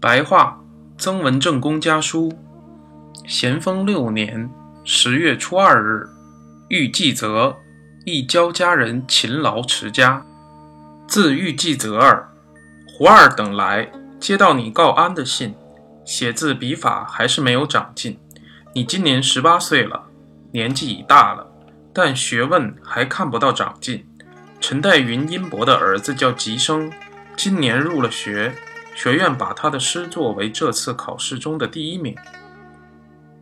白话曾文正公家书，咸丰六年十月初二日，遇季泽，一交家人勤劳持家，自遇季泽儿。胡二等来接到你告安的信，写字笔法还是没有长进。你今年十八岁了，年纪已大了，但学问还看不到长进。陈代云殷伯的儿子叫吉生，今年入了学。学院把他的诗作为这次考试中的第一名。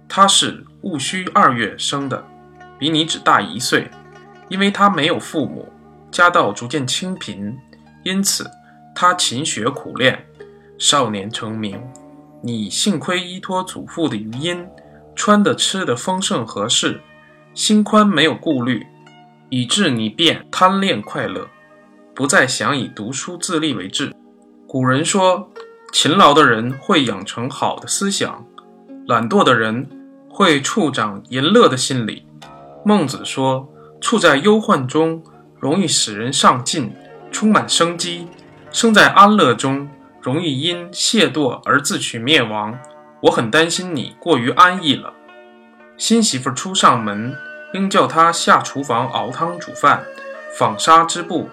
他是戊戌二月生的，比你只大一岁。因为他没有父母，家道逐渐清贫，因此他勤学苦练，少年成名。你幸亏依托祖父的余荫，穿的吃的丰盛合适，心宽没有顾虑，以致你便贪恋快乐，不再想以读书自立为志。古人说，勤劳的人会养成好的思想，懒惰的人会处长淫乐的心理。孟子说，处在忧患中容易使人上进，充满生机；生在安乐中容易因懈惰而自取灭亡。我很担心你过于安逸了。新媳妇初上门，应叫她下厨房熬汤煮饭，纺纱织布。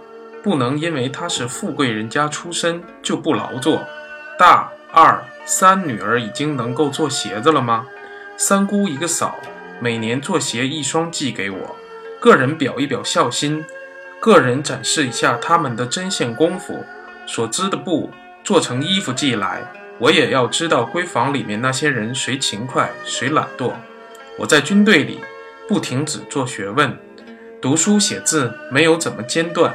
不能因为他是富贵人家出身就不劳作。大二三女儿已经能够做鞋子了吗？三姑一个嫂每年做鞋一双寄给我，个人表一表孝心，个人展示一下他们的针线功夫，所织的布做成衣服寄来，我也要知道闺房里面那些人谁勤快谁懒惰。我在军队里不停止做学问，读书写字没有怎么间断。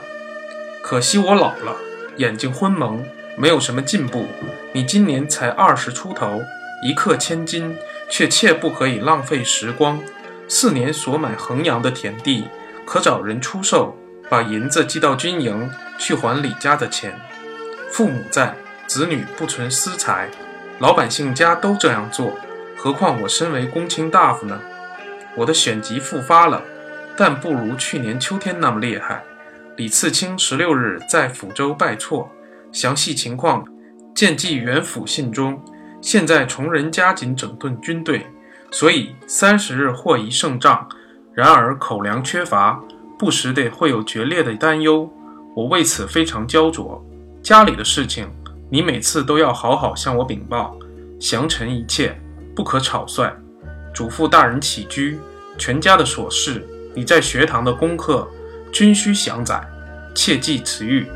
可惜我老了，眼睛昏蒙，没有什么进步。你今年才二十出头，一克千金，却切不可以浪费时光。四年所买衡阳的田地，可找人出售，把银子寄到军营去还李家的钱。父母在，子女不存私财，老百姓家都这样做，何况我身为公卿大夫呢？我的选集复发了，但不如去年秋天那么厉害。李次卿十六日在抚州拜错，详细情况见记原府信中。现在崇仁加紧整顿军队，所以三十日或一胜仗。然而口粮缺乏，不时得会有决裂的担忧。我为此非常焦灼。家里的事情，你每次都要好好向我禀报，详陈一切，不可草率。嘱咐大人起居，全家的琐事，你在学堂的功课。均需详载，切记此誉。